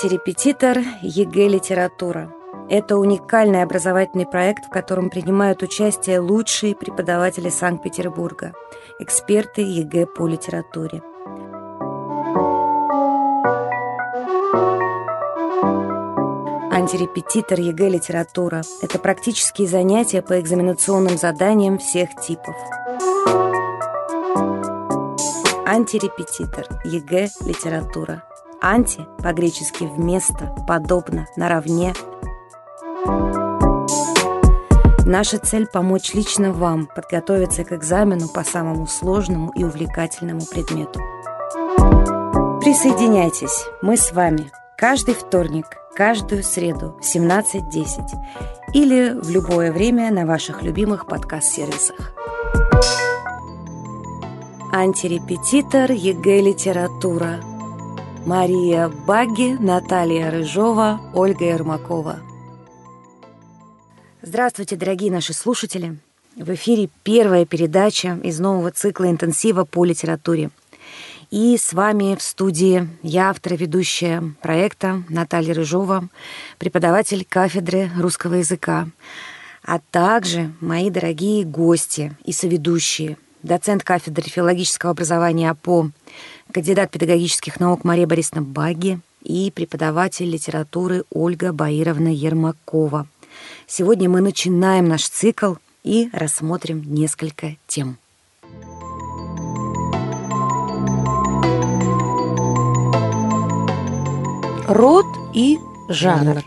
Антирепетитор ЕГЭ «Литература». Это уникальный образовательный проект, в котором принимают участие лучшие преподаватели Санкт-Петербурга, эксперты ЕГЭ по литературе. Антирепетитор ЕГЭ «Литература» – это практические занятия по экзаменационным заданиям всех типов. Антирепетитор ЕГЭ «Литература» Анти по-гречески вместо, подобно, наравне. Наша цель – помочь лично вам подготовиться к экзамену по самому сложному и увлекательному предмету. Присоединяйтесь, мы с вами. Каждый вторник, каждую среду в 17.10 или в любое время на ваших любимых подкаст-сервисах. Антирепетитор ЕГЭ «Литература» Мария Багги, Наталья Рыжова, Ольга Ермакова. Здравствуйте, дорогие наши слушатели! В эфире первая передача из нового цикла интенсива по литературе. И с вами в студии я, автор и ведущая проекта Наталья Рыжова, преподаватель кафедры русского языка, а также мои дорогие гости и соведущие, доцент кафедры филологического образования АПО кандидат педагогических наук Мария Борисовна Баги и преподаватель литературы Ольга Баировна Ермакова. Сегодня мы начинаем наш цикл и рассмотрим несколько тем. Род и жанр.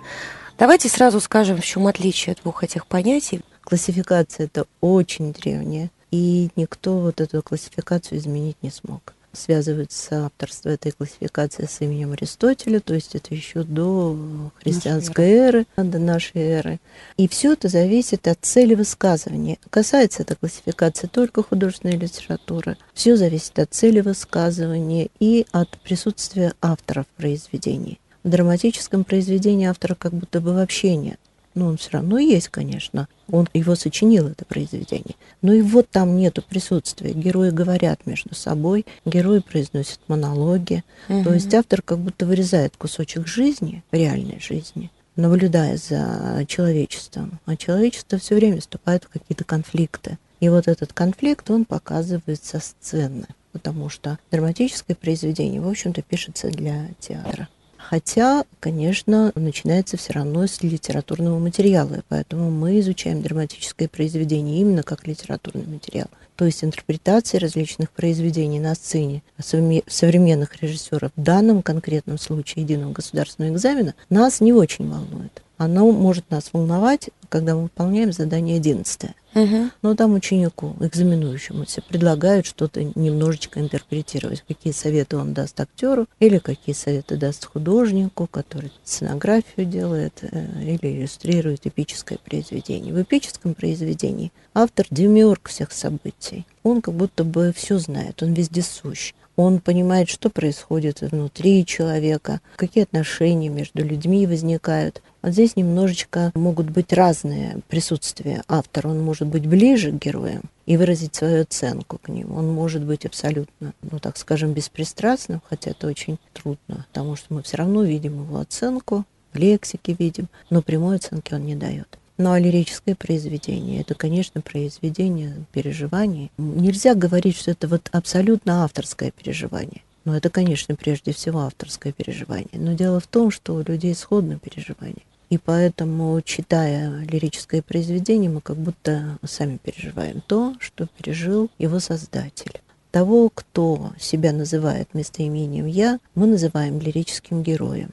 Давайте сразу скажем, в чем отличие двух этих понятий. Классификация это очень древняя, и никто вот эту классификацию изменить не смог связывается авторство этой классификации с именем Аристотеля, то есть это еще до христианской эры, до нашей эры. И все это зависит от цели высказывания. Касается эта классификация только художественной литературы. Все зависит от цели высказывания и от присутствия автора в произведении. В драматическом произведении автора как будто бы вообще нет но он все равно есть, конечно. Он его сочинил, это произведение. Но и вот там нету присутствия. Герои говорят между собой, герои произносят монологи. Угу. То есть автор как будто вырезает кусочек жизни, реальной жизни, наблюдая за человечеством. А человечество все время вступает в какие-то конфликты. И вот этот конфликт, он показывает со сцены, потому что драматическое произведение, в общем-то, пишется для театра. Хотя, конечно, начинается все равно с литературного материала, поэтому мы изучаем драматическое произведение именно как литературный материал. То есть интерпретации различных произведений на сцене современных режиссеров в данном конкретном случае единого государственного экзамена нас не очень волнует. Оно может нас волновать, когда мы выполняем задание 11. Угу. Но там ученику, экзаменующему, предлагают что-то немножечко интерпретировать. Какие советы он даст актеру, или какие советы даст художнику, который сценографию делает э, или иллюстрирует эпическое произведение. В эпическом произведении автор демиург всех событий. Он как будто бы все знает, он вездесущ он понимает, что происходит внутри человека, какие отношения между людьми возникают. Вот здесь немножечко могут быть разные присутствия автора. Он может быть ближе к героям и выразить свою оценку к ним. Он может быть абсолютно, ну так скажем, беспристрастным, хотя это очень трудно, потому что мы все равно видим его оценку, в лексике видим, но прямой оценки он не дает. Ну а лирическое произведение – это, конечно, произведение переживаний. Нельзя говорить, что это вот абсолютно авторское переживание. Но это, конечно, прежде всего авторское переживание. Но дело в том, что у людей сходны переживания. И поэтому, читая лирическое произведение, мы как будто сами переживаем то, что пережил его создатель. Того, кто себя называет местоимением «я», мы называем лирическим героем.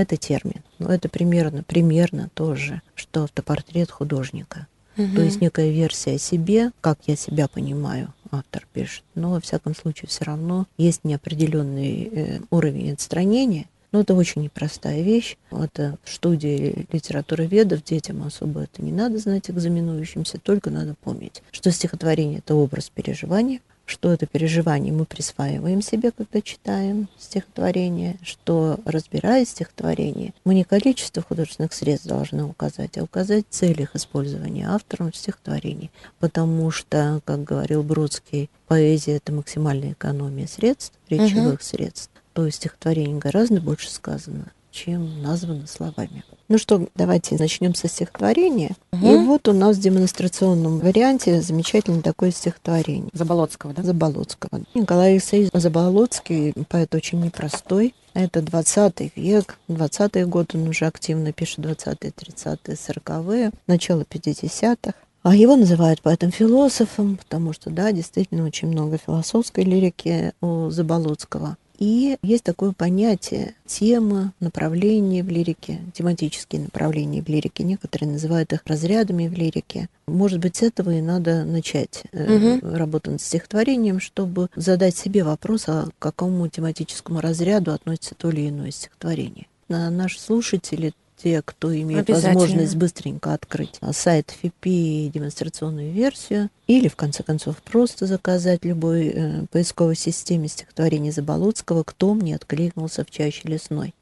Это термин. Но это примерно, примерно тоже, что автопортрет художника. Угу. То есть некая версия о себе, как я себя понимаю, автор пишет. Но, во всяком случае, все равно есть неопределенный э, уровень отстранения. Но это очень непростая вещь. Это в студии литературы ведов детям особо это не надо знать экзаменующимся, только надо помнить, что стихотворение — это образ переживания, что это переживание мы присваиваем себе, когда читаем стихотворение, что, разбирая стихотворение, мы не количество художественных средств должны указать, а указать цель их использования автором стихотворений. Потому что, как говорил Бродский, поэзия — это максимальная экономия средств, речевых угу. средств. То есть стихотворение гораздо больше сказано, чем названо словами. Ну что, давайте начнем со стихотворения. Угу. И вот у нас в демонстрационном варианте замечательное такое стихотворение. Заболоцкого, да? Заболоцкого. Николай Алексеевич Заболоцкий, поэт очень непростой. Это 20 век, 20-й год он уже активно пишет, 20-е, 30-е, 40-е, начало 50-х. А его называют поэтом-философом, потому что, да, действительно очень много философской лирики у Заболоцкого. И есть такое понятие тема, направления в лирике, тематические направления в лирике. Некоторые называют их разрядами в лирике. Может быть, с этого и надо начать угу. работу над стихотворением, чтобы задать себе вопрос, а к какому тематическому разряду относится то или иное стихотворение. Наши слушатели те, кто имеет возможность быстренько открыть сайт ФИПИ демонстрационную версию, или, в конце концов, просто заказать любой э, поисковой системе стихотворение Заболоцкого «Кто мне откликнулся в чаще лесной».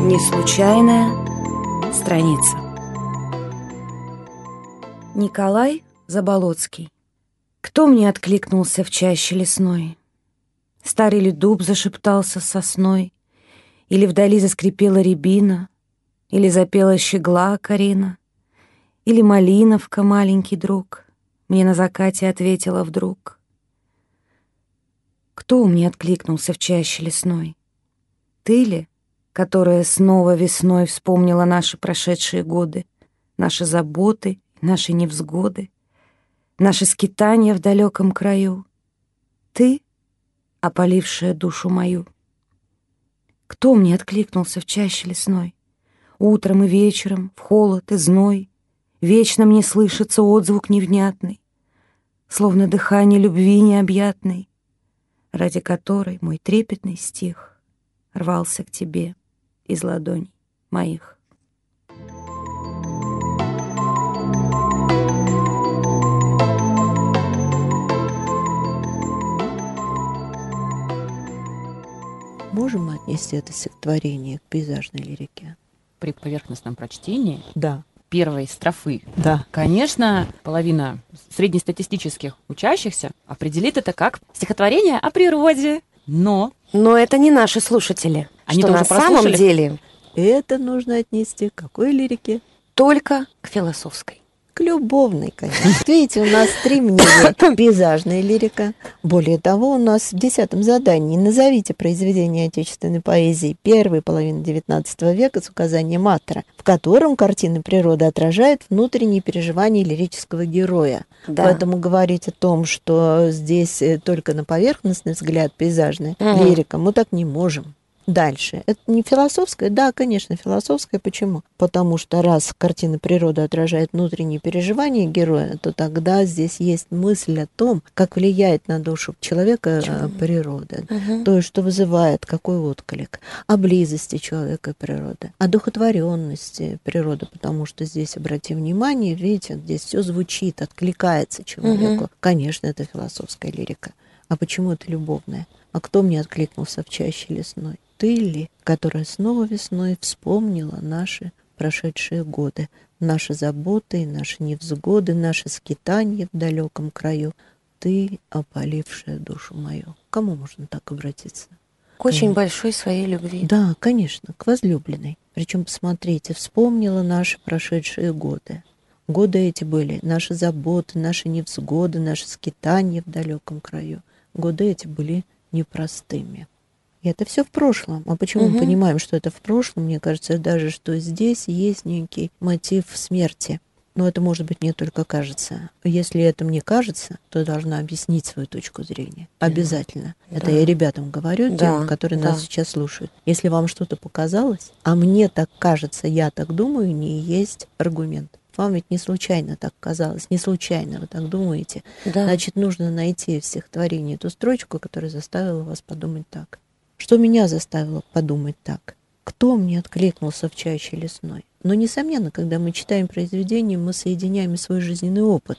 Неслучайная страница. Николай Заболоцкий. Кто мне откликнулся в чаще лесной? Старый ли дуб зашептался сосной, Или вдали заскрипела рябина, Или запела щегла Карина, Или малиновка, маленький друг, Мне на закате ответила вдруг. Кто мне откликнулся в чаще лесной? Ты ли, которая снова весной Вспомнила наши прошедшие годы, Наши заботы, наши невзгоды, Наши скитания в далеком краю? Ты — опалившая душу мою. Кто мне откликнулся в чаще лесной? Утром и вечером, в холод и зной, Вечно мне слышится отзвук невнятный, Словно дыхание любви необъятной, Ради которой мой трепетный стих Рвался к тебе из ладоней моих. Можем мы отнести это стихотворение к пейзажной лирике? При поверхностном прочтении да. первой строфы, да. конечно, половина среднестатистических учащихся определит это как стихотворение о природе, но... Но это не наши слушатели. Они что на самом деле... Это нужно отнести к какой лирике? Только к философской к любовной, конечно. Видите, у нас три мнения. Пейзажная лирика. Более того, у нас в десятом задании назовите произведение отечественной поэзии первой половины XIX века с указанием автора, в котором картины природы отражают внутренние переживания лирического героя. Да. Поэтому говорить о том, что здесь э, только на поверхностный взгляд пейзажная угу. лирика, мы так не можем дальше. Это не философское? Да, конечно, философское. Почему? Потому что раз картина природы отражает внутренние переживания героя, то тогда здесь есть мысль о том, как влияет на душу человека? Э, природа. Угу. То что вызывает какой отклик. О близости человека и природы. О духотворенности природы, потому что здесь, обрати внимание, видите, здесь все звучит, откликается человеку. Угу. Конечно, это философская лирика. А почему это любовная? А кто мне откликнулся в чаще лесной? Ты ли, которая снова весной вспомнила наши прошедшие годы, наши заботы, наши невзгоды, наши скитания в далеком краю, ты, опалившая душу мою. кому можно так обратиться? К очень большой своей любви. Да, конечно, к возлюбленной. Причем, посмотрите, вспомнила наши прошедшие годы. Годы эти были наши заботы, наши невзгоды, наши скитания в далеком краю. Годы эти были непростыми. Это все в прошлом. А почему угу. мы понимаем, что это в прошлом? Мне кажется даже, что здесь есть некий мотив смерти. Но это, может быть, мне только кажется. Если это мне кажется, то должна объяснить свою точку зрения. Обязательно. Да. Это я ребятам говорю, да. тем, которые да. нас сейчас слушают. Если вам что-то показалось, а мне так кажется, я так думаю, не есть аргумент. Вам ведь не случайно так казалось, не случайно вы так думаете. Да. Значит, нужно найти в стихотворении ту строчку, которая заставила вас подумать так. Что меня заставило подумать так? Кто мне откликнулся в чаще лесной? Но, несомненно, когда мы читаем произведение, мы соединяем свой жизненный опыт.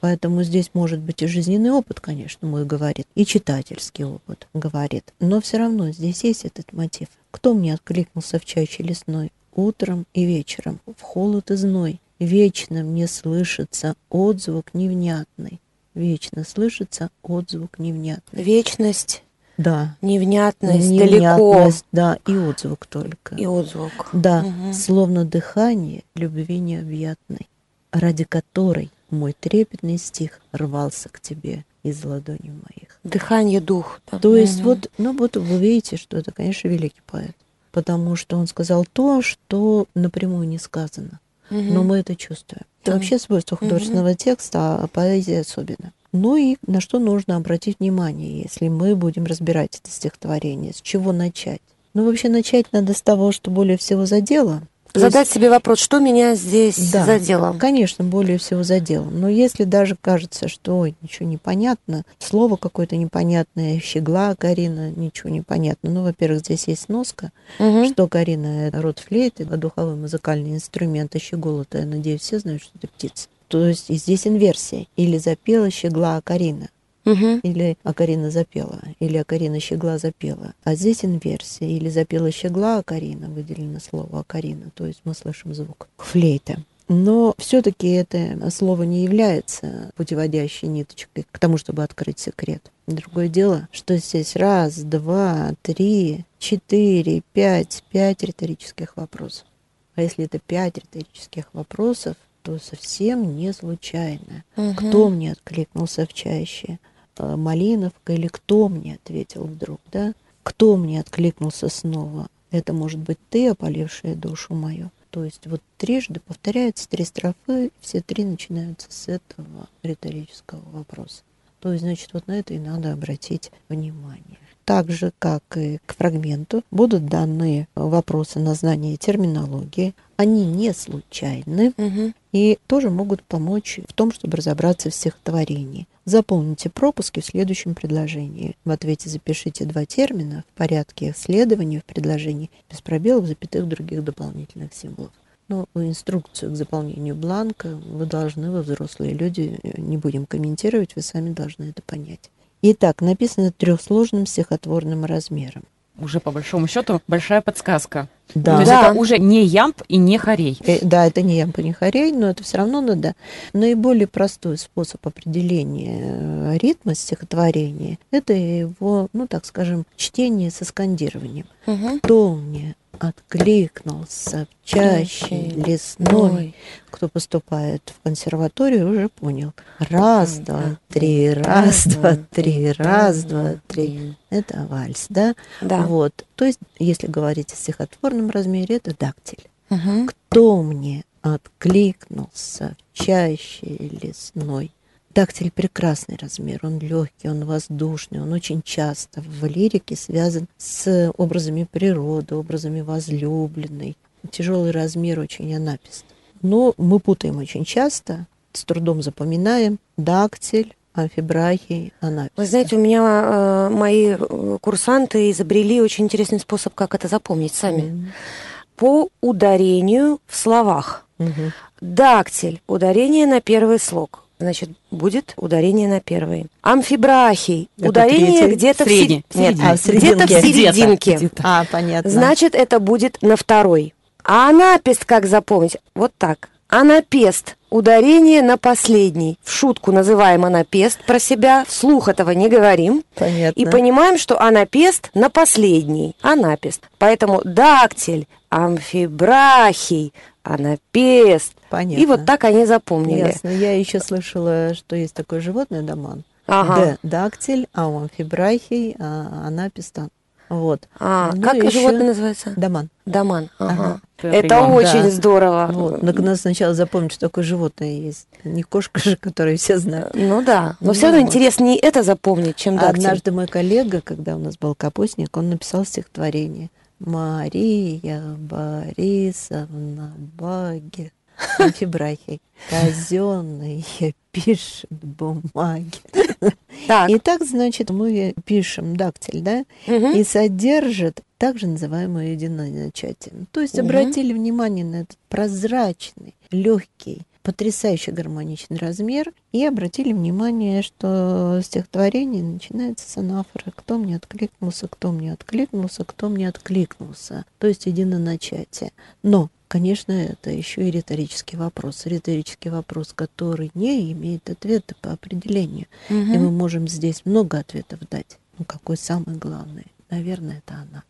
Поэтому здесь может быть и жизненный опыт, конечно, мой говорит, и читательский опыт говорит. Но все равно здесь есть этот мотив. Кто мне откликнулся в чаще лесной? Утром и вечером, в холод и зной. Вечно мне слышится отзвук невнятный, вечно слышится отзвук невнятный. Вечность, Да. невнятность, далеко. Невнятность, да, и отзвук только. И отзвук. Да, Мгм. словно дыхание любви необъятной, ради которой мой трепетный стих рвался к тебе из ладоней моих. Дыхание, дух. да. То есть Мгм. вот, ну вот вы видите, что это, конечно, великий поэт, потому что он сказал то, что напрямую не сказано, Мгм. но мы это чувствуем. Это Да. вообще свойство художественного текста, а поэзии особенно. Ну и на что нужно обратить внимание, если мы будем разбирать это стихотворение, с чего начать? Ну, вообще начать надо с того, что более всего задело. Задать есть, себе вопрос, что меня здесь Да. задело? Конечно, более всего задело. Но если даже кажется, что ой, ничего не понятно, слово какое-то непонятное, щегла Карина, ничего не понятно. Ну, во-первых, здесь есть сноска, Мгм. что Карина — это род флейты, а духовой музыкальный инструмент, а щегол-то, я надеюсь, все знают, что это птица. То есть и здесь инверсия. Или запела щегла Акарина, Мгм. или Акарина запела, или Акарина щегла запела. А здесь инверсия. Или запела щегла Акарина, выделено слово Акарина, то есть мы слышим звук флейта. Но все-таки это слово не является путеводящей ниточкой к тому, чтобы открыть секрет. Другое дело, что здесь раз, два, три, четыре, пять, пять риторических вопросов. А если это пять риторических вопросов, то совсем не случайно. Мгм. Кто мне откликнулся в чаще? Э, Малиновка или кто мне ответил вдруг, да? Кто мне откликнулся снова? Это может быть ты, опалившая душу мою. То есть вот трижды повторяются три строфы, все три начинаются с этого риторического вопроса. То есть, значит, вот на это и надо обратить внимание. Так же, как и к фрагменту, будут даны вопросы на знание терминологии. Они не случайны Мгм. и тоже могут помочь в том, чтобы разобраться в стихотворении. Заполните пропуски в следующем предложении. В ответе запишите два термина в порядке их следования в предложении, без пробелов, запятых, других дополнительных символов. Ну, инструкцию к заполнению бланка вы должны, вы взрослые люди, не будем комментировать, вы сами должны это понять. Итак, написано трехсложным стихотворным размером. Уже по большому счету большая подсказка. Да. То есть Да. это уже не ямб и не хорей. Э, Да, это не ямпа, не хорей, но это все равно надо. Наиболее простой способ определения э, ритма стихотворения – это его, ну, так скажем, чтение со скандированием. Мгм. Кто мне откликнулся в чаще лесной? Кто поступает в консерваторию, уже понял. Раз, два, три, раз, два, три, раз, два, три. Это вальс, да? Да. Вот. То есть, если говорить о стихотворном размере, это дактиль. Мгм. Кто мне откликнулся в чаще лесной? Дактиль прекрасный размер, он легкий, он воздушный, он очень часто в лирике связан с образами природы, образами возлюбленной. Тяжелый размер очень анапист. Но мы путаем очень часто, с трудом запоминаем дактиль, амфибрахий, анапист. Вы знаете, у меня э, мои э, курсанты изобрели очень интересный способ, как это запомнить сами. По ударению в словах. Мгм. Дактиль. Ударение на первый слог. Значит, будет ударение на первый. Амфибрахий. Это ударение третий. где-то в Средний. сер- Нет, А, в где-то в серединке. Где-то. А, понятно. Значит, это будет на второй. А анапест как запомнить? Вот так. Анапест. Ударение на последний. В шутку называем анапест про себя. Вслух этого не говорим. Понятно. И понимаем, что анапест на последний. Анапест. Поэтому дактиль, амфибрахий, анапест. Понятно. И вот так они запомнили. Ясно. Я еще слышала, что есть такое животное доман. Ага. Д. Дактиль, а амфибрахий, а она пистан. Вот. А, Ну, как еще животное называется? Доман. Даман. Ага. Ага. Это Прием. очень Да. здорово. Вот. Но надо сначала запомнить, что такое животное есть. Не кошка же, которую все знают. Ну да. Но Ну все равно вот. интереснее это запомнить, чем дактиль. Однажды мой коллега, когда у нас был капустник, он написал стихотворение. Мария Борисовна Баги Амфибрахий. Казенные пишет бумаги. Так. И так, значит, мы пишем дактиль, да, Мгм. и содержит также называемое единоначатие. То есть Мгм. обратили внимание на этот прозрачный, легкий, потрясающе гармоничный размер и обратили внимание, что стихотворение начинается с анафоры. Кто мне откликнулся, кто мне откликнулся, кто мне откликнулся. То есть единоначатие. Но Конечно, это еще и риторический вопрос. Риторический вопрос, который не имеет ответа по определению. Угу. И мы можем здесь много ответов дать. Ну, какой самый главный? Наверное, это она.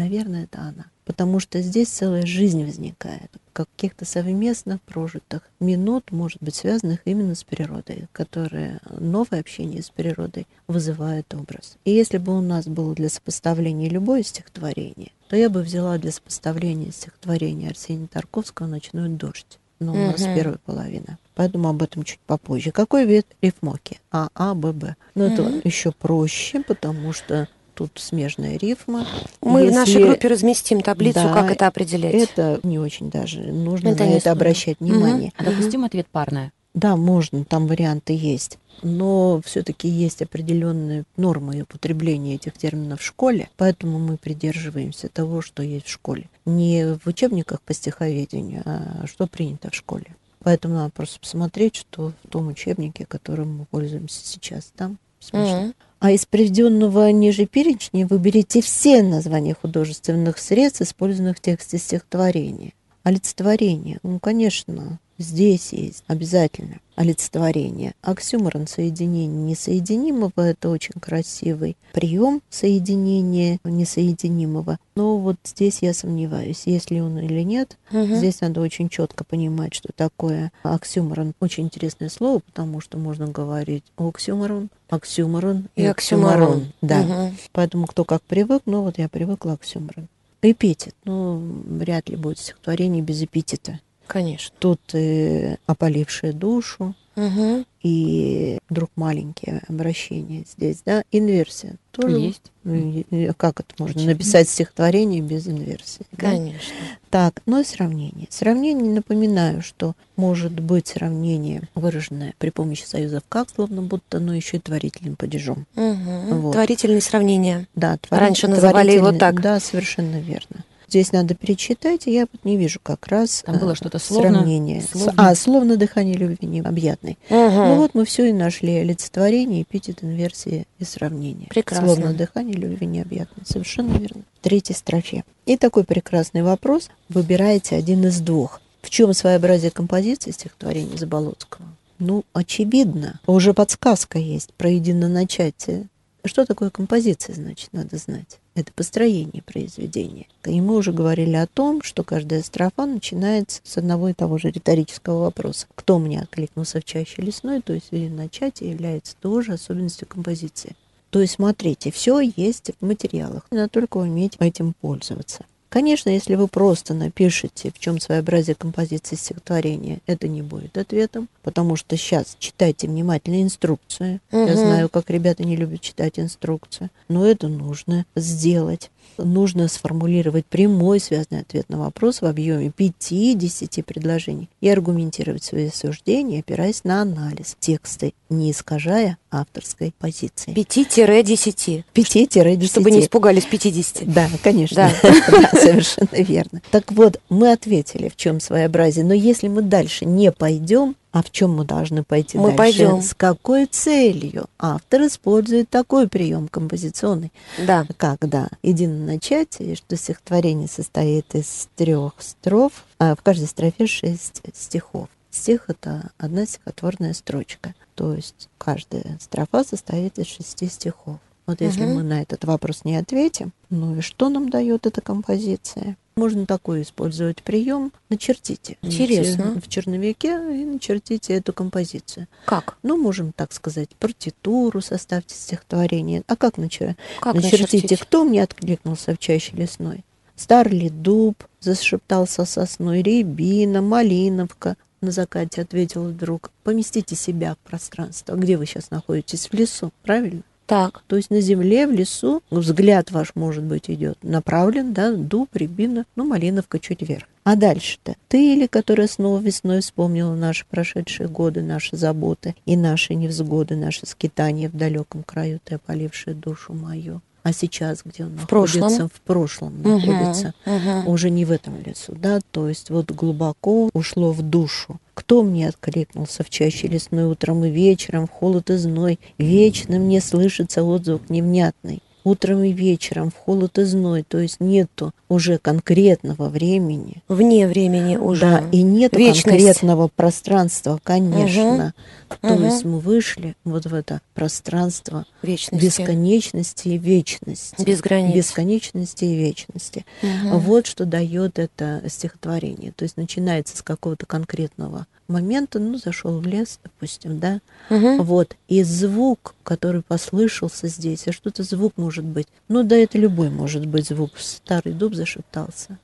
Наверное, это она. Потому что здесь целая жизнь возникает, каких-то совместно прожитых минут, может быть, связанных именно с природой, которые новое общение с природой вызывает образ. И если бы у нас было для сопоставления любое стихотворение, то я бы взяла для сопоставления стихотворения Арсения Тарковского «Ночной дождь». Но у нас первая половина. Поэтому об этом чуть попозже. Какой вид рифмоки? А, А, Б, Б. Но это Мгм. еще проще, потому что тут смежная рифма. Мы в нашей Если группе разместим таблицу, Да, как это определять. Это не очень даже нужно Это на это обращать внимание. А допустим ответ парная. Да, можно, там варианты есть. Но все-таки есть определенные нормы употребления этих терминов в школе, поэтому мы придерживаемся того, что есть в школе. Не в учебниках по стиховедению, а что принято в школе. Поэтому надо просто посмотреть, что в том учебнике, которым мы пользуемся сейчас, там смешно. Мгм. А из приведенного ниже перечня выберите все названия художественных средств, использованных в тексте стихотворения. Олицетворение. Ну, конечно, здесь есть обязательно олицетворение. Оксюморон соединение несоединимого – это очень красивый прием соединения несоединимого. Но вот здесь я сомневаюсь, есть ли он или нет. Мгм. Здесь надо очень четко понимать, что такое оксюморон. Очень интересное слово, потому что можно говорить оксюморон, оксюморон и, И оксюморон. оксюморон. Да. Мгм. Поэтому кто как привык, но вот я привыкла оксюморон. Эпитет. Ну, вряд ли будет стихотворение без эпитета. Конечно. Тут и опалившая душу, Мгм. и вдруг маленькие обращения здесь, да, инверсия. Тоже Есть. Ну, Как это можно Очевидно. написать стихотворение без инверсии? да? Конечно. Так, ну и сравнение. Сравнение, напоминаю, что может быть сравнение, выраженное при помощи союзов как, словно будто, но еще и творительным падежом. Мгм. Вот. Творительные сравнения. Да, Раньше называли его так. Да, совершенно верно. Здесь надо перечитать, и я вот не вижу как раз Там было э, что-то словно- сравнение. Словно. А, словно дыхание любви необъятной. Ну вот мы все и нашли. Олицетворение, эпитет, инверсия и сравнение. Прекрасно. Словно дыхание любви необъятной. Совершенно верно. В третьей строфе. И такой прекрасный вопрос. Выбираете один из двух. В чем своеобразие композиции стихотворения Заболоцкого? Ну, очевидно. Уже подсказка есть про единоначатие. Что такое композиция, значит, надо знать. Это построение произведения. И мы уже говорили о том, что каждая строфа начинается с одного и того же риторического вопроса. Кто мне откликнулся в чаще лесной, то есть начатие является тоже особенностью композиции. То есть, смотрите, все есть в материалах, надо только уметь этим пользоваться. Конечно, если вы просто напишете, в чем своеобразие композиции стихотворения, это не будет ответом, потому что сейчас читайте внимательно инструкцию. Я Мгм. знаю, как ребята не любят читать инструкцию, но это нужно сделать. Нужно сформулировать прямой связанный ответ на вопрос в объеме 5-10 предложений и аргументировать свои суждения, опираясь на анализ текста, не искажая авторской позиции. 5-10. 5-10. Чтобы не испугались 50. Да, конечно. Да. Да, совершенно верно. Так вот, мы ответили, в чем своеобразие. Но если мы дальше не пойдем, а в чем мы должны пойти Мы дальше? пойдем. С какой целью автор использует такой прием композиционный, Да. когда единоначатие, что стихотворение состоит из трех строф, а в каждой строфе шесть стихов. Стих — это одна стихотворная строчка. То есть каждая строфа состоит из шести стихов. Вот если Мгм. мы на этот вопрос не ответим, ну и что нам дает эта композиция? Можно такой использовать прием. Начертите. Интересно. В черновике и начертите эту композицию. Как? Ну, можем так сказать, партитуру составьте стихотворение. А как начертить? Как начертите, начертить? кто мне откликнулся в чаще лесной. Стар ли дуб, зашептался сосной, рябина, малиновка. На закате ответил вдруг. Поместите себя в пространство. Где вы сейчас находитесь? В лесу, правильно? Так. То есть на земле, в лесу, взгляд ваш, может быть, идет направлен, да, дуб, рябина, ну, малиновка чуть вверх. А дальше-то? Ты или которая снова весной вспомнила наши прошедшие годы, наши заботы и наши невзгоды, наши скитания в далеком краю, ты опалившая душу мою. А сейчас где он В прошлом. находится? В прошлом находится. Мгм. Уже не в этом лесу, да, то есть вот глубоко ушло в душу. Кто мне откликнулся в чаще лесной утром и вечером, в холод и зной? Вечно мне слышится отзвук невнятный. Утром и вечером, в холод и зной, то есть нету уже конкретного времени. Вне времени уже. Да, и Вечность. конкретного пространства, конечно. То Мгм. есть мы вышли вот в это пространство Вечности. бесконечности и вечности. Без границ. Бесконечности и вечности. Мгм. Вот что дает это стихотворение. То есть начинается с какого-то конкретного момента, ну, зашел в лес, допустим, да, Мгм. вот, и звук, который послышался здесь, а что-то звук может быть, ну, да, это любой может быть звук, старый дуб зашептался,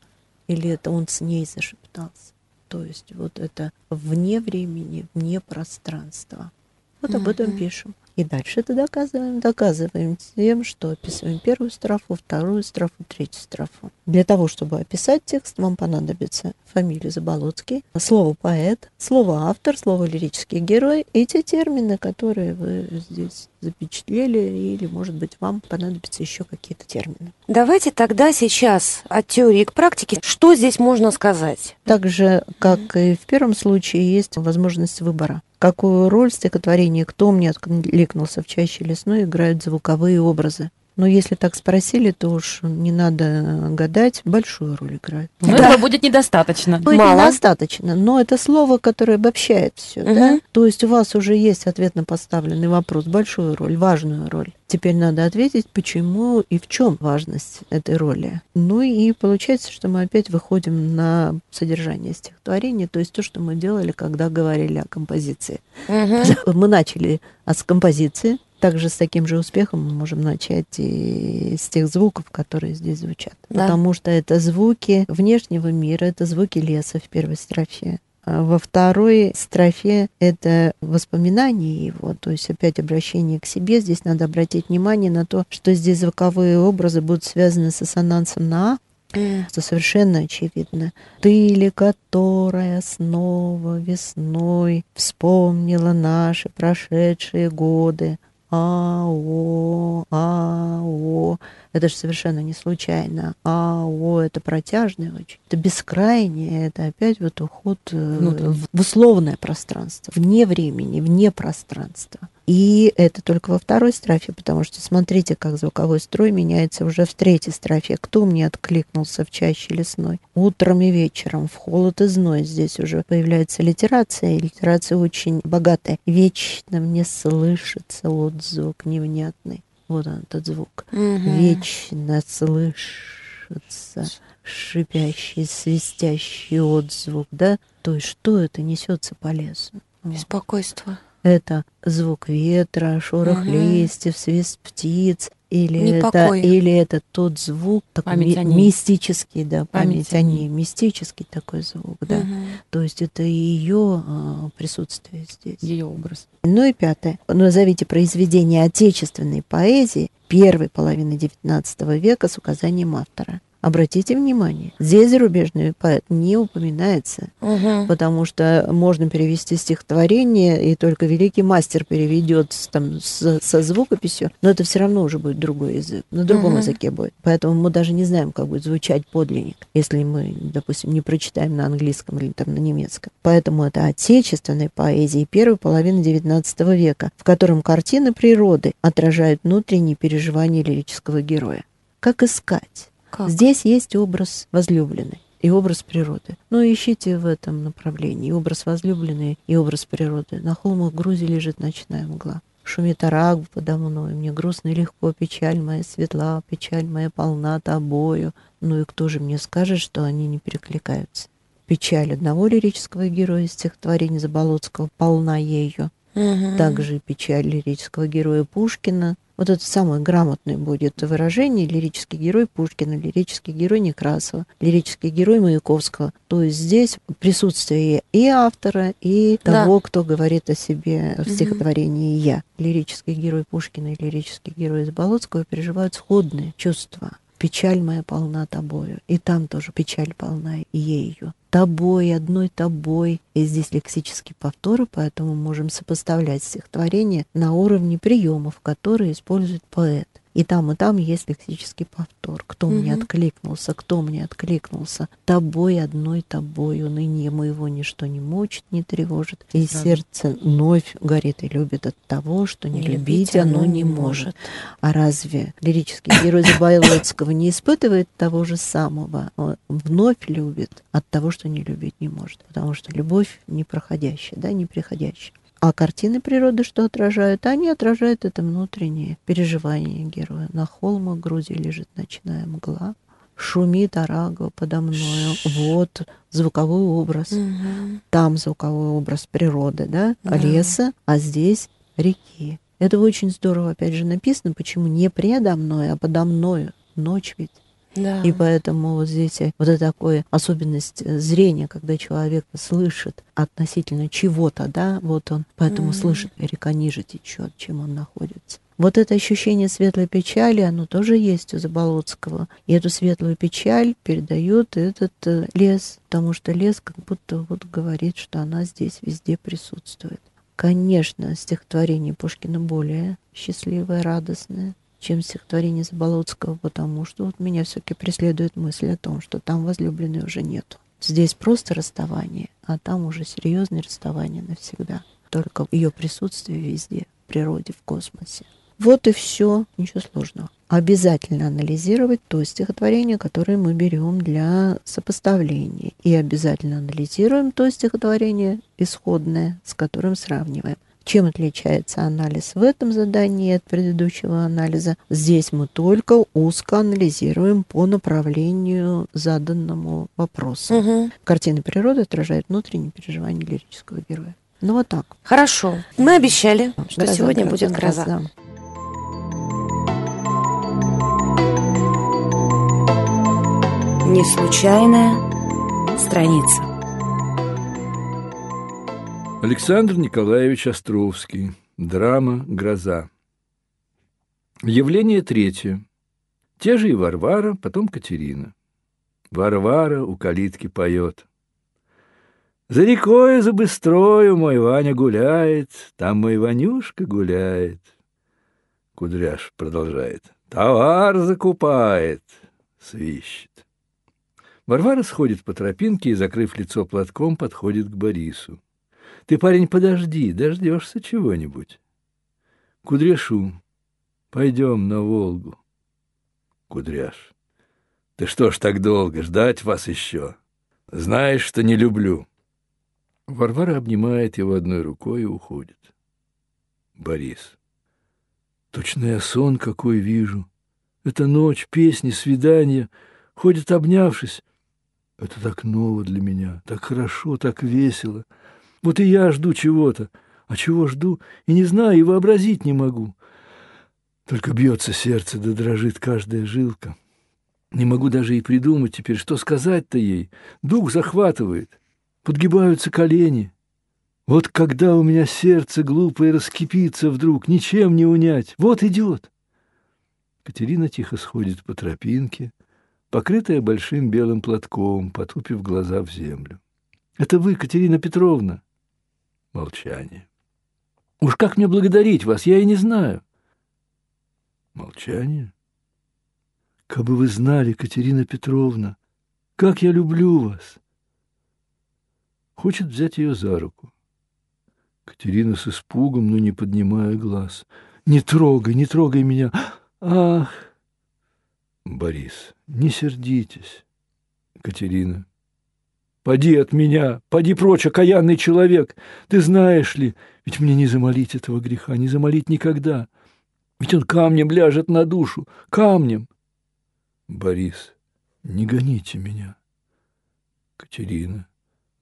или это он с ней зашептался, то есть вот это вне времени, вне пространства. Вот об этом пишем. И дальше это доказываем. Доказываем тем, что описываем первую строфу, вторую строфу, третью строфу. Для того, чтобы описать текст, вам понадобится фамилия Заболоцкий, слово «поэт», слово «автор», слово «лирический герой» и те термины, которые вы здесь запечатлели, или, может быть, вам понадобятся еще какие-то термины. Давайте тогда сейчас от теории к практике. Что здесь можно сказать? Так же, как и в первом случае, есть возможность выбора. Какую роль в стихотворении «Кто мне откликнулся в чаще лесной» играют звуковые образы. Но если так спросили, то уж не надо гадать, большую роль играют. Но Да. этого будет недостаточно. Будет Мало. недостаточно, но это слово, которое обобщает все. Да? Мгм. То есть у вас уже есть ответно поставленный вопрос, большую роль, важную роль. Теперь надо ответить, почему и в чем важность этой роли. Ну и получается, что мы опять выходим на содержание стихотворения, то есть то, что мы делали, когда говорили о композиции. Мгм. Мы начали с композиции, также с таким же успехом мы можем начать и с тех звуков, которые здесь звучат. Да. Потому что это звуки внешнего мира, это звуки леса в первой строфе. А Во второй строфе это воспоминания его, то есть опять обращение к себе. Здесь надо обратить внимание на то, что здесь звуковые образы будут связаны с ассонансом на «а», М. что совершенно очевидно. Ты ли, которая снова весной вспомнила наши прошедшие годы, 啊呜啊呜 Это же совершенно не случайно. Ао, это протяжное очень. Это бескрайнее, это опять вот уход э, Внутренний. в в условное пространство, вне времени, вне пространства. И это только во второй строфе, потому что смотрите, как звуковой строй меняется уже в третьей строфе. Кто мне откликнулся в чаще лесной? Утром и вечером, в холод и зной. Здесь уже появляется литерация, и литерация очень богатая. Вечно мне слышится отзвук невнятный. Вот он, этот звук. Мгм. Вечно слышится шипящий, свистящий отзвук, да? То есть что это несется по лесу? Беспокойство. Это звук ветра, шорох Мгм. листьев, свист птиц, или это, или это тот звук такой ми- мистический, да, память, Память о ней, мистический такой звук, да. Мгм. То есть это ее присутствие здесь. Ее образ. Ну и пятое. Назовите произведение отечественной поэзии первой половины XIX века с указанием автора. Обратите внимание, здесь зарубежный поэт не упоминается, Мгм. потому что можно перевести стихотворение, и только великий мастер переведет там, с- со звукописью, но это все равно уже будет другой язык, на другом Мгм. языке будет. Поэтому мы даже не знаем, как будет звучать подлинник, если мы, допустим, не прочитаем на английском или там на немецком. Поэтому это отечественной поэзии первой половины XIX века, в котором картины природы отражают внутренние переживания лирического героя. Как искать? Как? Здесь есть образ возлюбленной и образ природы. Ну, ищите в этом направлении. И образ возлюбленной, и образ природы. На холмах Грузии лежит ночная мгла. Шумит арагу подо мной, мне грустно и легко, печаль моя светла, печаль моя полна тобою. Ну и кто же мне скажет, что они не перекликаются? Печаль одного лирического героя из стихотворения Заболоцкого полна ею. Мгм. Также печаль лирического героя Пушкина. Вот это самое грамотное будет выражение лирический герой Пушкина, лирический герой Некрасова, лирический герой Маяковского. То есть здесь присутствие и автора, и Да. того, кто говорит о себе в стихотворении «Я». Лирический герой Пушкина и лирический герой Заболоцкого переживают сходные чувства. Печаль моя полна тобою. И там тоже печаль полна ею. Тобой, одной тобой. И здесь лексические повторы, поэтому можем сопоставлять стихотворение на уровне приемов, которые использует поэт. И там, и там есть лексический повтор. Кто мне откликнулся, кто мне откликнулся. Тобой одной тобою ныне моего ничто не мучит, не тревожит. И Сразу. сердце вновь горит и любит от того, что не, Не любить любить оно не не может. А разве лирический герой Заболоцкого не испытывает того же самого? Он вновь любит от того, что не любить не может. Потому что любовь непроходящая, да, неприходящая. А картины природы что отражают? Они отражают это внутреннее переживание героя. На холмах Грузии лежит ночная мгла, шумит Арагва подо мною. Вот звуковой образ. Там звуковой образ природы, да, Да. леса, а здесь реки. Это очень здорово, опять же, написано, почему не предо мной, а подо мною. Ночь ведь. Да. И поэтому вот здесь э, вот это такое особенность э, зрения, когда человек слышит относительно чего-то, да, вот он поэтому Мгм. слышит, река ниже течет, чем он находится. Вот это ощущение светлой печали, оно тоже есть у Заболоцкого. И эту светлую печаль передает этот э, лес, потому что лес как будто вот говорит, что она здесь везде присутствует. Конечно, стихотворение Пушкина более счастливое, радостное, чем стихотворение Заболоцкого, потому что вот меня все-таки преследует мысль о том, что там возлюбленной уже нету. Здесь просто расставание, а там уже серьезное расставание навсегда. Только ее присутствие везде, в природе, в космосе. Вот и все, ничего сложного. Обязательно анализировать то стихотворение, которое мы берем для сопоставления. И обязательно анализируем то стихотворение исходное, с которым сравниваем. Чем отличается анализ в этом задании от предыдущего анализа? Здесь мы только узко анализируем по направлению заданному вопросу. Мгм. Картина природы отражает внутренние переживания лирического героя. Ну вот так. Хорошо. Мы обещали, что Гроза, сегодня гроза, будет гроза. гроза. Не случайная страница. Александр Николаевич Островский. Драма «Гроза». Явление третье. Те же и Варвара, потом Катерина. Варвара у калитки поет. За рекой, за быстрою мой Ваня гуляет, там мой Ванюшка гуляет. Кудряш продолжает. Товар закупает, свищет. Варвара сходит по тропинке и, закрыв лицо платком, подходит к Борису. Ты, парень, подожди, дождешься чего-нибудь. Кудряшу. Пойдем на Волгу. Кудряш. Ты что ж так долго, ждать вас еще? Знаешь, что не люблю. Варвара обнимает его одной рукой и уходит. Борис. Точно я сон какой вижу. Это ночь, песни, свидания. Ходят обнявшись. Это так ново для меня, так хорошо, так весело. Вот и я жду чего-то. А чего жду, и не знаю, и вообразить не могу. Только бьется сердце, да дрожит каждая жилка. Не могу даже и придумать теперь, что сказать-то ей. Дух захватывает, подгибаются колени. Вот когда у меня сердце глупое раскипится вдруг, ничем не унять. Вот идет. Катерина тихо сходит по тропинке, покрытая большим белым платком, потупив глаза в землю. Это вы, Катерина Петровна? Молчание. Уж как мне благодарить вас, я и не знаю. Молчание. Как бы вы знали, Катерина Петровна, как я люблю вас. Хочет взять ее за руку. Катерина с испугом, но не поднимая глаз. Не трогай, не трогай меня. Ах! Борис, не сердитесь. Катерина. Поди от меня, поди прочь, окаянный человек. Ты знаешь ли, ведь мне не замолить этого греха, не замолить никогда. Ведь он камнем ляжет на душу, камнем. Борис, не гоните меня. Катерина,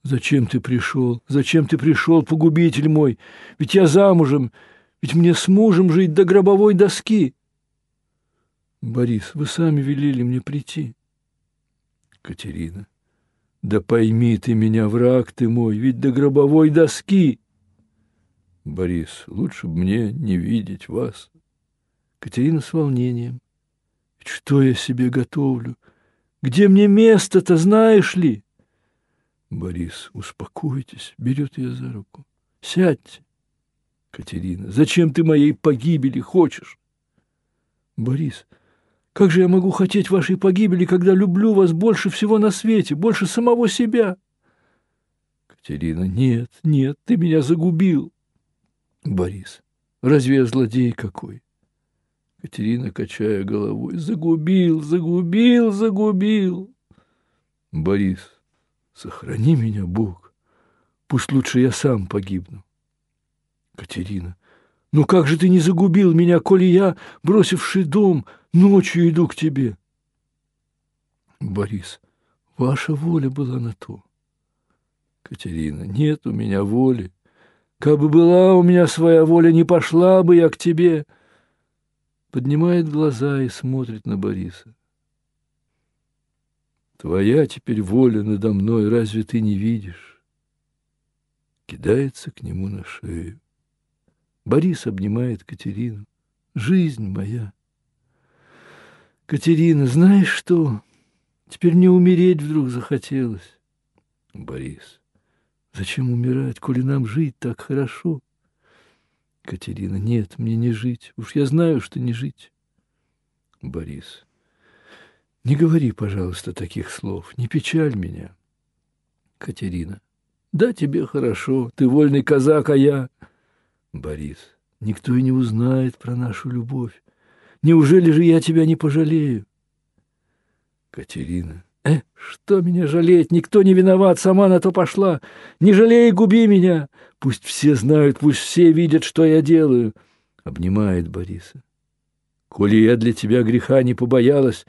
зачем ты пришел? Зачем ты пришел, погубитель мой? Ведь я замужем, ведь мне с мужем жить до гробовой доски. Борис, вы сами велели мне прийти. Катерина, да пойми ты меня, враг ты мой, ведь до гробовой доски. Борис, лучше б мне не видеть вас. Катерина с волнением. Что я себе готовлю? Где мне место-то, знаешь ли? Борис, успокойтесь, берет ее за руку. Сядьте. Катерина, зачем ты моей погибели хочешь? Борис, как же я могу хотеть вашей погибели, когда люблю вас больше всего на свете, больше самого себя? Катерина, нет, нет, ты меня загубил. Борис, разве я злодей какой? Катерина, качая головой, загубил, загубил, загубил. Борис, сохрани меня, Бог. Пусть лучше я сам погибну. Катерина, ну как же ты не загубил меня, коли я, бросивший дом, ночью иду к тебе? Борис, ваша воля была на то. Катерина, нет у меня воли. Как бы была у меня своя воля, не пошла бы я к тебе. Поднимает глаза и смотрит на Бориса. Твоя теперь воля надо мной, разве ты не видишь? Кидается к нему на шею. Борис обнимает Катерину. Жизнь моя. Катерина, знаешь что? Теперь мне умереть вдруг захотелось. Борис, зачем умирать, коли нам жить так хорошо? Катерина, нет, мне не жить. Уж я знаю, что не жить. Борис, не говори, пожалуйста, таких слов. Не печаль меня. Катерина, да тебе хорошо. Ты вольный казак, а я... Борис, никто и не узнает про нашу любовь. Неужели же я тебя не пожалею? Катерина, э, что меня жалеть? Никто не виноват, сама на то пошла. Не жалей, губи меня. Пусть все знают, пусть все видят, что я делаю. Обнимает Бориса. Коли я для тебя греха не побоялась,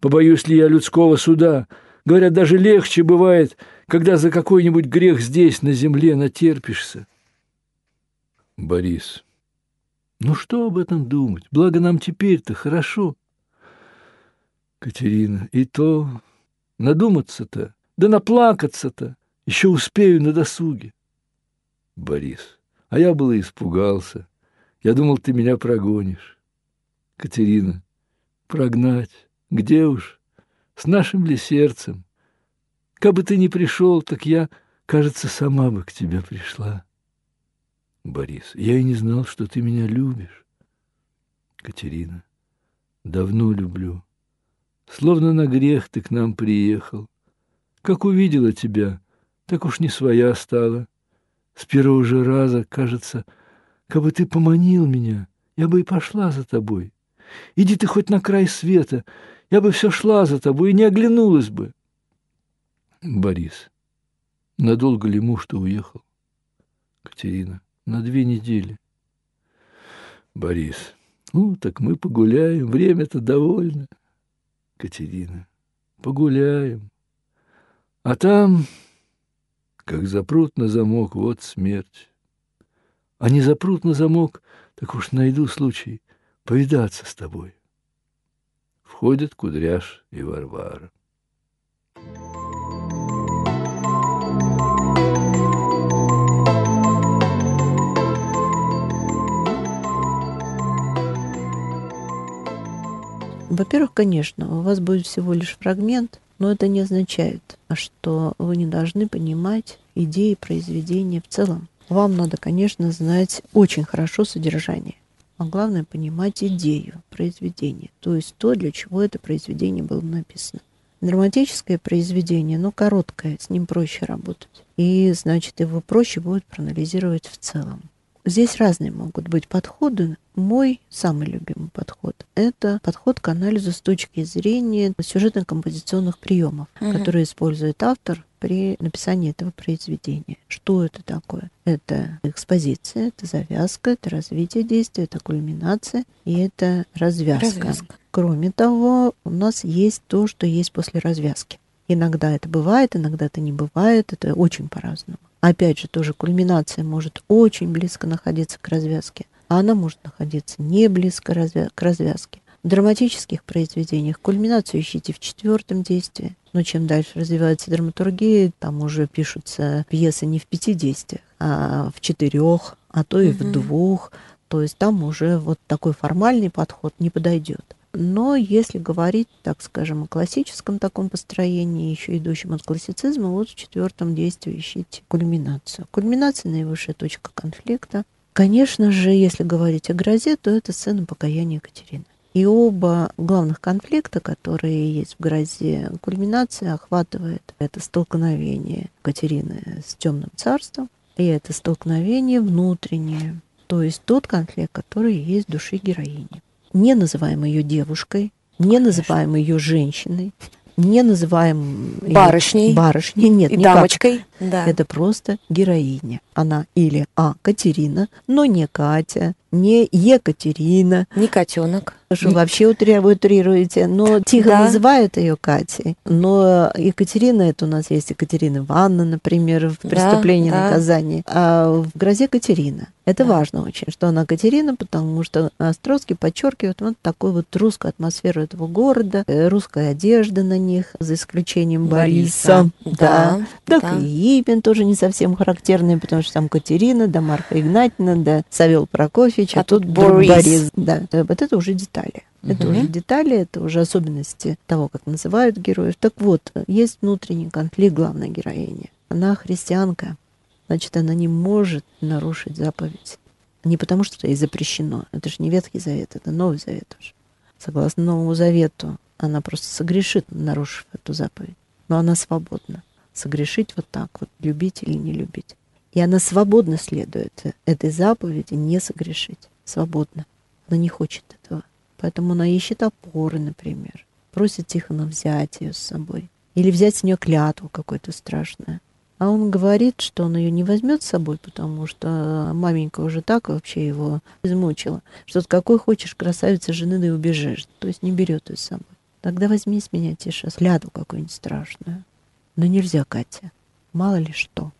побоюсь ли я людского суда? Говорят, даже легче бывает, когда за какой-нибудь грех здесь, на земле, натерпишься. Борис. Ну что об этом думать? Благо нам теперь-то хорошо. Катерина. И то надуматься-то, да наплакаться-то еще успею на досуге. Борис. А я было испугался. Я думал, ты меня прогонишь. Катерина. Прогнать? Где уж? С нашим ли сердцем? Кабы ты не пришел, так я, кажется, сама бы к тебе пришла. Борис, я и не знал, что ты меня любишь. Катерина, давно люблю. Словно на грех ты к нам приехал. Как увидела тебя, так уж не своя стала. С первого же раза, кажется, как бы ты поманил меня, я бы и пошла за тобой. Иди ты хоть на край света, я бы все шла за тобой и не оглянулась бы. Борис, надолго ли муж что уехал? Катерина, на две недели. Борис. Ну, так мы погуляем, время-то довольно. Катерина. Погуляем. А там, как запрут на замок, вот смерть. А не запрут на замок, так уж найду случай повидаться с тобой. Входят Кудряш и Варвара. Во-первых, конечно, у вас будет всего лишь фрагмент, но это не означает, что вы не должны понимать идеи произведения в целом. Вам надо, конечно, знать очень хорошо содержание, а главное понимать идею произведения, то есть то, для чего это произведение было написано. Драматическое произведение, ну, короткое, с ним проще работать. И, значит, его проще будет проанализировать в целом. Здесь разные могут быть подходы. Мой самый любимый подход – это подход к анализу с точки зрения сюжетно-композиционных приемов, угу. которые использует автор при написании этого произведения. Что это такое? Это экспозиция, это завязка, это развитие действия, это кульминация и это развязка. развязка. Кроме того, у нас есть то, что есть после развязки. Иногда это бывает, иногда это не бывает, это очень по-разному. Опять же, тоже кульминация может очень близко находиться к развязке, а она может находиться не близко к развязке. В драматических произведениях кульминацию ищите в четвертом действии. Но чем дальше развивается драматургия, там уже пишутся пьесы не в пяти действиях, а в четырех, а то и угу. в двух. То есть там уже вот такой формальный подход не подойдет. Но если говорить, так скажем, о классическом таком построении, еще идущем от классицизма, вот в четвертом действии ищите кульминацию. Кульминация – наивысшая точка конфликта. Конечно же, если говорить о грозе, то это сцена покаяния Екатерины. И оба главных конфликта, которые есть в грозе, кульминация охватывает это столкновение Катерины с темным царством, и это столкновение внутреннее, то есть тот конфликт, который есть в душе героини. Не называем ее девушкой, не называем ее женщиной, не называем барышней, барышней, нет, и никак. дамочкой. Да. Это просто героиня. Она или А. Катерина, но не Катя, не Екатерина. Не котенок. Что вообще утри- утрируете. Но тихо Да. называют ее Катей. Но Екатерина, это у нас есть Екатерина Ивановна, например, в Да, преступлении да. наказании. А в грозе Катерина. Это Да. важно очень, что она Катерина, потому что Островский подчеркивает вот такую вот русскую атмосферу этого города, э, русская одежда на них, за исключением Бориса. Бориса. Да. Да, Так да. и имя тоже не совсем характерное, потому что там Катерина, да Марфа Игнатьевна, да Савел Прокофьевич, а, А тут Борис. Борис. Да, э, вот это уже детали. Это Мгм. уже детали, это уже особенности того, как называют героев. Так вот, есть внутренний конфликт главной героини. Она христианка, значит, она не может нарушить заповедь. Не потому, что ей запрещено. Это же не Ветхий Завет, это Новый Завет уже. Согласно Новому Завету, она просто согрешит, нарушив эту заповедь. Но она свободна. Согрешить вот так вот, любить или не любить. И она свободно следует этой заповеди не согрешить. Свободно. Она не хочет этого. Поэтому она ищет опоры, например. Просит Тихона взять ее с собой. Или взять с нее клятву какую-то страшную. А он говорит, что он ее не возьмет с собой, потому что маменька уже так вообще его измучила, что вот какой хочешь красавица жены, да и убежишь. То есть не берет ее с собой. Тогда возьми с меня, Тиша, клятву какую-нибудь страшную. Но нельзя, Катя. Мало ли что.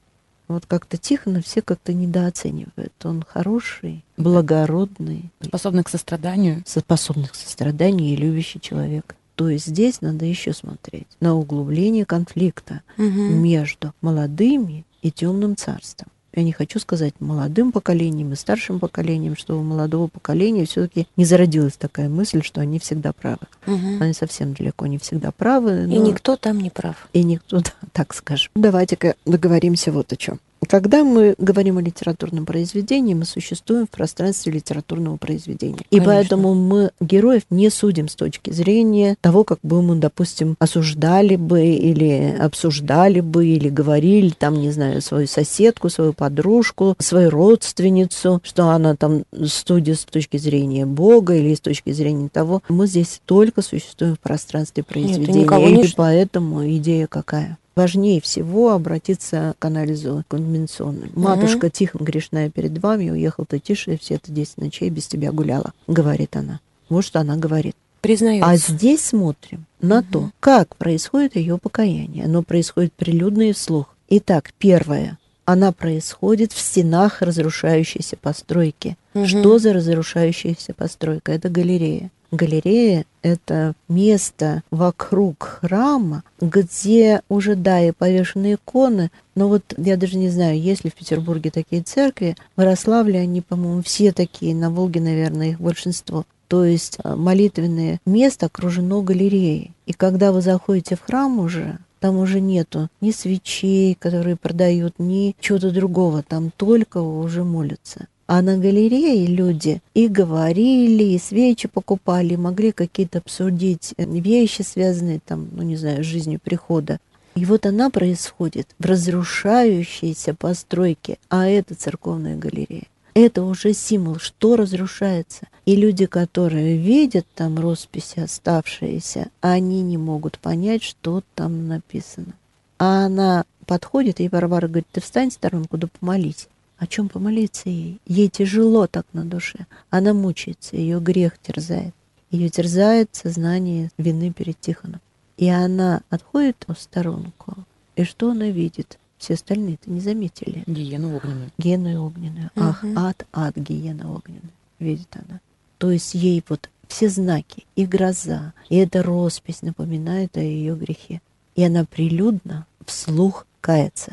Вот как-то Тихона все как-то недооценивают. Он хороший, благородный, Способный к состраданию. способный к состраданию и любящий человек. То есть здесь надо еще смотреть на углубление конфликта Мгм. между молодыми и темным царством. Я не хочу сказать молодым поколением и старшим поколением, что у молодого поколения все-таки не зародилась такая мысль, что они всегда правы. Мгм. Они совсем далеко не всегда правы. И но- никто там не прав. и никто, да, так скажем. Давайте-ка договоримся вот о чем. Когда мы говорим о литературном произведении, мы существуем в пространстве литературного произведения. И Конечно. поэтому мы героев не судим с точки зрения того, как бы мы, допустим, осуждали бы или обсуждали бы, или говорили там, не знаю, свою соседку, свою подружку, свою родственницу, что она там судит с точки зрения Бога или с точки зрения того. Мы здесь только существуем в пространстве произведения. никого И ш- поэтому идея какая? Важнее всего обратиться к анализу конвенционному. Матушка Тихон грешная перед вами, уехал ты тише, все это 10 ночей без тебя гуляла, говорит она. Вот что она говорит. Признается. А здесь смотрим на то, как происходит ее покаяние. Оно происходит прилюдно и вслух. Итак, первое. Она происходит в стенах разрушающейся постройки. Мгм. Что за разрушающаяся постройка? Это галерея. Галерея — это место вокруг храма, где уже, да, и повешены иконы, но вот я даже не знаю, есть ли в Петербурге такие церкви. В Ярославле они, по-моему, все такие, на Волге, наверное, их большинство. То есть а, молитвенное место окружено галереей. И когда вы заходите в храм уже, там уже нету ни свечей, которые продают, ни чего-то другого. Там только уже молятся. А на галерее люди и говорили, и свечи покупали, и могли какие-то обсудить э, вещи, связанные там, ну не знаю, с жизнью прихода. И вот она происходит в разрушающейся постройке, а это церковная галерея. Это уже символ, что разрушается. И люди, которые видят там росписи оставшиеся, они не могут понять, что там написано. А она подходит, и Варвара говорит, ты встань в сторонку, да помолись. О чем помолиться ей? Ей тяжело так на душе. Она мучается, ее грех терзает. Ее терзает сознание вины перед Тихоном. И она отходит в сторонку. И что она видит? Все остальные-то не заметили. Гиену огненную. Гену огненную. Ах, Мгм. ад, ад, гиена огненная. Видит она. То есть ей вот все знаки, и гроза, и эта роспись напоминает о ее грехе. И она прилюдно вслух кается.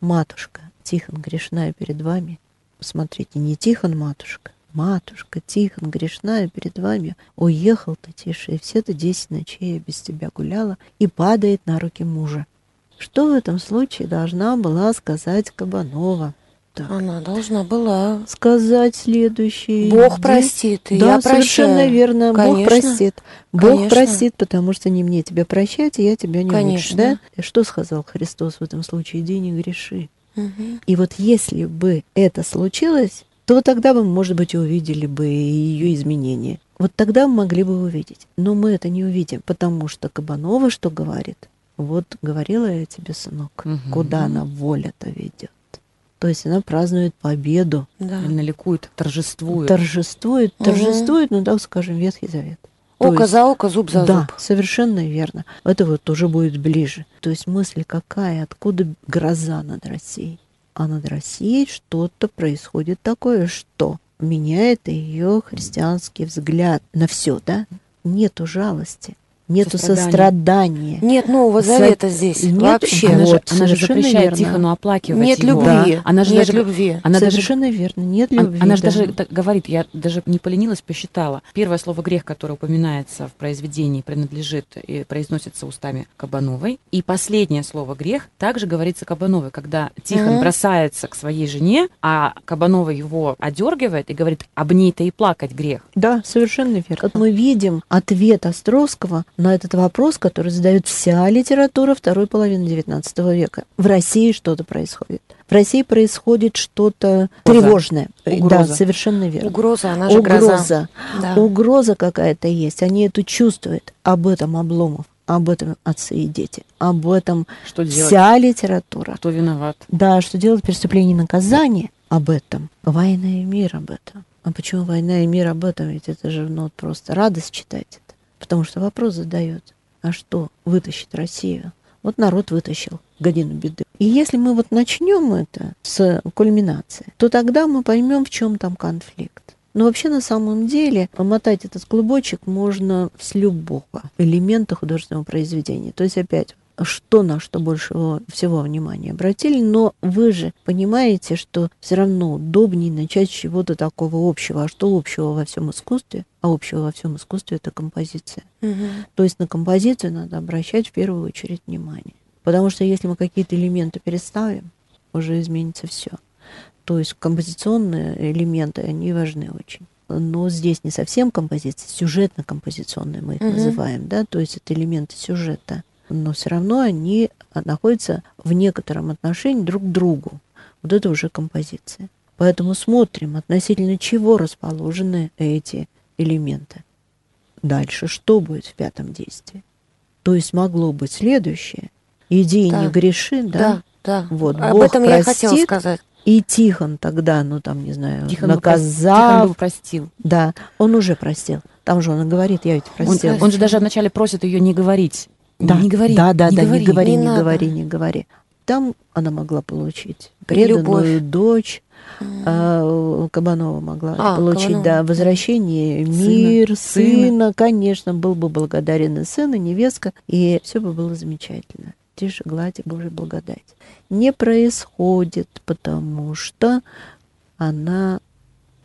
Матушка, Тихон, грешная перед вами. Посмотрите, не Тихон, матушка. Матушка, Тихон, грешная перед вами. Уехал ты тише, и все-то десять ночей я без тебя гуляла, и падает на руки мужа. Что в этом случае должна была сказать Кабанова? так. Она должна была. Сказать следующее. Бог простит, и да, я совершенно прощаю. верно. Бог Конечно. простит. Бог Конечно. простит, потому что не мне тебя прощать, и я тебя не Конечно. лучше. Да? И Что сказал Христос в этом случае? Иди не греши. Мгм. И вот если бы это случилось, то вот тогда вы, может быть, увидели бы ее изменения. Вот тогда мы могли бы увидеть. Но мы это не увидим, потому что Кабанова что говорит? Вот говорила я тебе, сынок, Мгм. куда она воля-то ведет. То есть она празднует победу, Да. Именно ликует, торжествует. торжествует, торжествует, ну так скажем, Ветхий Завет. Око есть- за око, зуб за да, зуб. совершенно верно. Это вот уже будет ближе. То есть мысль какая, откуда гроза над Россией? А над Россией что-то происходит такое, что меняет ее христианский взгляд на все, да? Нету жалости, нету Сострадания. Нет нового За- завета здесь. Нет, Вообще. Она, же, Вот, она же запрещает верно. Тихону оплакивать Нет его. любви. Она же Нет даже- любви. Она даже Совершенно верно, нет любви. Она же да. даже так говорит, я даже не поленилась, посчитала. Первое слово «грех», которое упоминается в произведении, принадлежит и произносится устами Кабановой. И последнее слово «грех» также говорится Кабановой, когда Тихон Мгм. бросается к своей жене, а Кабанова его одергивает и говорит, об ней-то и плакать грех. Да, совершенно верно. Вот мы видим ответ Островского на этот вопрос, который задает вся литература второй половины XIX века. В России что-то происходит. В России происходит что-то Угроза. тревожное. Да, Угроза. совершенно верно. Угроза, она же гроза. Угроза. Да. Угроза какая-то есть. Они это чувствуют. Об этом Обломов, об этом отцы и дети, об этом Что делать? вся литература. Кто виноват? Да, что делать преступление и наказание об этом. Война и мир об этом. А почему война и мир об этом? Ведь это же ну, просто радость читать. Потому что вопрос задает. А что вытащит Россию? Вот народ вытащил годину беды. И если мы вот начнем это с кульминации, то тогда мы поймем, в чем там конфликт. Но вообще на самом деле мотать этот клубочек можно с любого элемента художественного произведения. То есть опять что на что больше всего внимания обратили, но вы же понимаете, что все равно удобнее начать с чего-то такого общего. А что общего во всем искусстве? А общего во всем искусстве это композиция. Мгм. То есть на композицию надо обращать в первую очередь внимание. Потому что если мы какие-то элементы переставим, уже изменится все. То есть композиционные элементы, они важны очень. Но здесь не совсем композиция, сюжетно-композиционные мы их Мгм. называем, да, то есть это элементы сюжета. Но все равно они находятся в некотором отношении друг к другу. Вот это уже композиция. Поэтому смотрим, относительно чего расположены эти элементы. Дальше что будет в пятом действии? То есть могло быть следующее. Иди Да. не греши, да? Да, да. Вот, Об Бог этом я и хотела простит. сказать. И Тихон тогда, ну там, не знаю, Тихон бы, прос- наказав, Тихон бы простил. да, он уже простил. Там же он и говорит, я ведь Он, простил. он же даже вначале просит ее не говорить. Да, Не говори. да, да, не да, говори. не говори, Не не, надо. говори, не говори. Там она могла получить преданную Любовь. дочь, а, Кабанова могла А, получить, Кабанова, да, возвращение, мир, сына. сына, конечно, был бы благодарен и сын, и невестка, и все бы было замечательно. Тише гладь Божья благодать. Не происходит, потому что она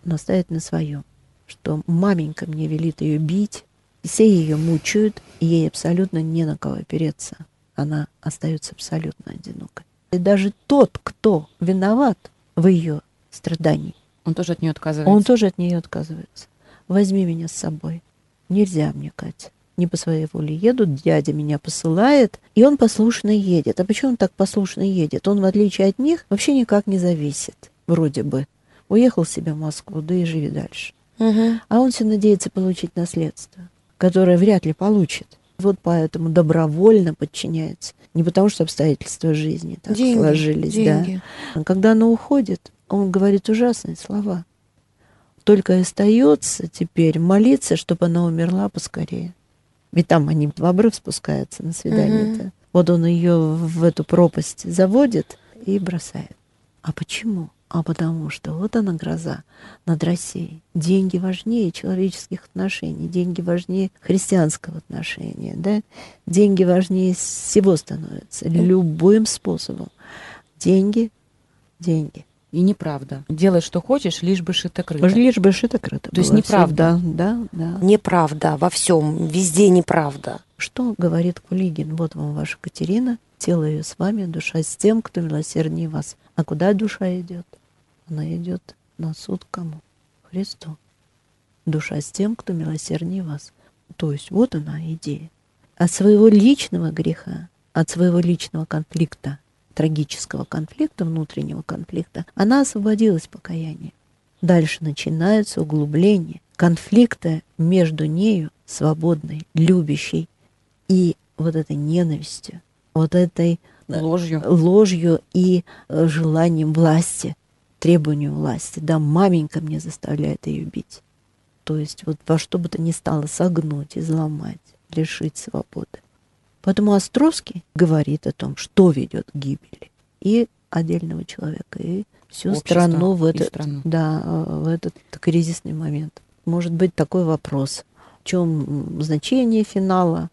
настаивает на своем, что маменька мне велит ее бить, все ее мучают, и ей абсолютно не на кого опереться. Она остается абсолютно одинокой. И даже тот, кто виноват в ее страдании, Он тоже от нее отказывается. он тоже от нее отказывается. Возьми меня с собой. Нельзя мне, Катя. Не по своей воле едут, дядя меня посылает, и он послушно едет. А почему он так послушно едет? Он, в отличие от них, вообще никак не зависит, вроде бы. Уехал себе в Москву, да и живи дальше. Мгм. А он все надеется получить наследство, которое вряд ли получит. Вот поэтому добровольно подчиняется. Не потому, что обстоятельства жизни так Деньги, сложились, деньги. да. Когда она уходит, он говорит ужасные слова. Только и остается теперь молиться, чтобы она умерла поскорее. Ведь там они в обрыв спускаются на свидание-то. Вот он ее в эту пропасть заводит и бросает. А почему? А потому что вот она гроза над Россией. Деньги важнее человеческих отношений, деньги важнее христианского отношения, да? Деньги важнее всего становятся, любым способом. Деньги, деньги. И неправда. Делай, что хочешь, лишь бы шито-крыто. Лишь бы шито-крыто То есть неправда. всё. Да, да, да. Неправда во всем, везде неправда. Что говорит Кулигин? Вот вам ваша Катерина, тело ее с вами, душа с тем, кто милосерднее вас. А куда душа идет? она идет на суд кому? Христу. Душа с тем, кто милосерднее вас. То есть вот она идея. От своего личного греха, от своего личного конфликта, трагического конфликта, внутреннего конфликта, она освободилась покаяние. Дальше начинается углубление конфликта между нею, свободной, любящей, и вот этой ненавистью, вот этой ложью, ложью и э, желанием власти, требованию власти. Да, маменька мне заставляет ее бить. То есть вот во что бы то ни стало согнуть, изломать, лишить свободы. Поэтому Островский говорит о том, что ведет к гибели и отдельного человека, и всю Общество, страну в этот, страну. Да, в этот кризисный момент. Может быть такой вопрос. В чем значение финала?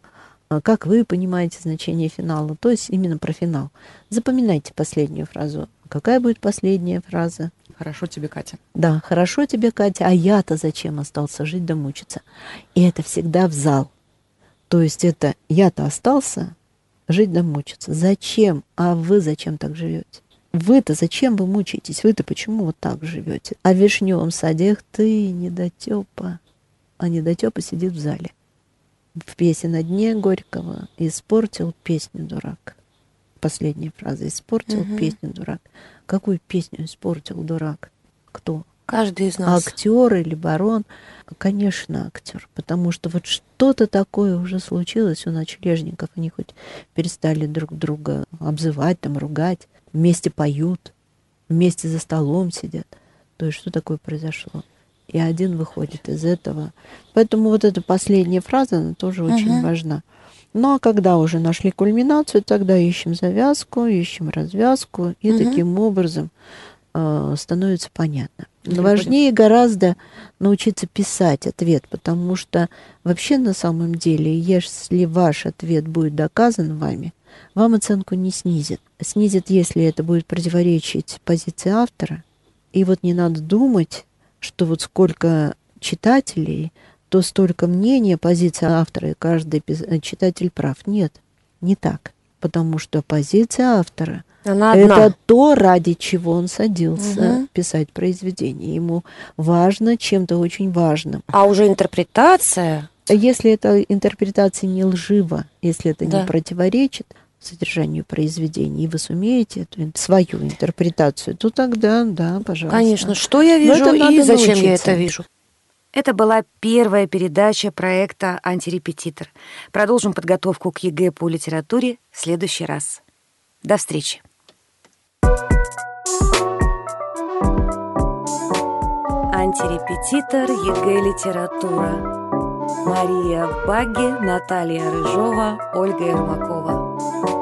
А как вы понимаете значение финала? То есть именно про финал. Запоминайте последнюю фразу. Какая будет последняя фраза? Хорошо тебе, Катя. Да, хорошо тебе, Катя. А я-то зачем остался жить да мучиться? И это всегда в зал. То есть это я-то остался жить да мучиться. Зачем? А вы зачем так живете? Вы-то зачем вы мучаетесь? Вы-то почему вот так живете? А в вишневом саде, эх ты, недотепа. А недотепа сидит в зале в песне на дне Горького испортил песню дурак. Последняя фраза испортил угу. песню дурак. Какую песню испортил дурак? Кто? Каждый из нас. Актер или барон? Конечно, актер. Потому что вот что-то такое уже случилось у ночлежников. Они хоть перестали друг друга обзывать, там, ругать. Вместе поют, вместе за столом сидят. То есть что такое произошло? И один выходит из этого. Поэтому вот эта последняя фраза, она тоже uh-huh. очень важна. Ну а когда уже нашли кульминацию, тогда ищем завязку, ищем развязку, и uh-huh. таким образом э, становится понятно. Но важнее гораздо научиться писать ответ, потому что вообще на самом деле, если ваш ответ будет доказан вами, вам оценку не снизит. Снизит, если это будет противоречить позиции автора. И вот не надо думать, что вот сколько читателей, то столько мнения, позиция автора, и каждый э, читатель прав. Нет, не так. Потому что позиция автора Она это то, ради чего он садился угу. писать произведение. Ему важно чем-то очень важным. А уже интерпретация если эта интерпретация не лжива, если это да. не противоречит, содержанию произведения, и вы сумеете эту свою интерпретацию, то тогда, да, пожалуйста. Конечно, что я вижу и зачем научиться. я это вижу. Это была первая передача проекта «Антирепетитор». Продолжим подготовку к ЕГЭ по литературе в следующий раз. До встречи. Антирепетитор ЕГЭ «Литература». Мария Багги, Наталья Рыжова, Ольга Ермакова.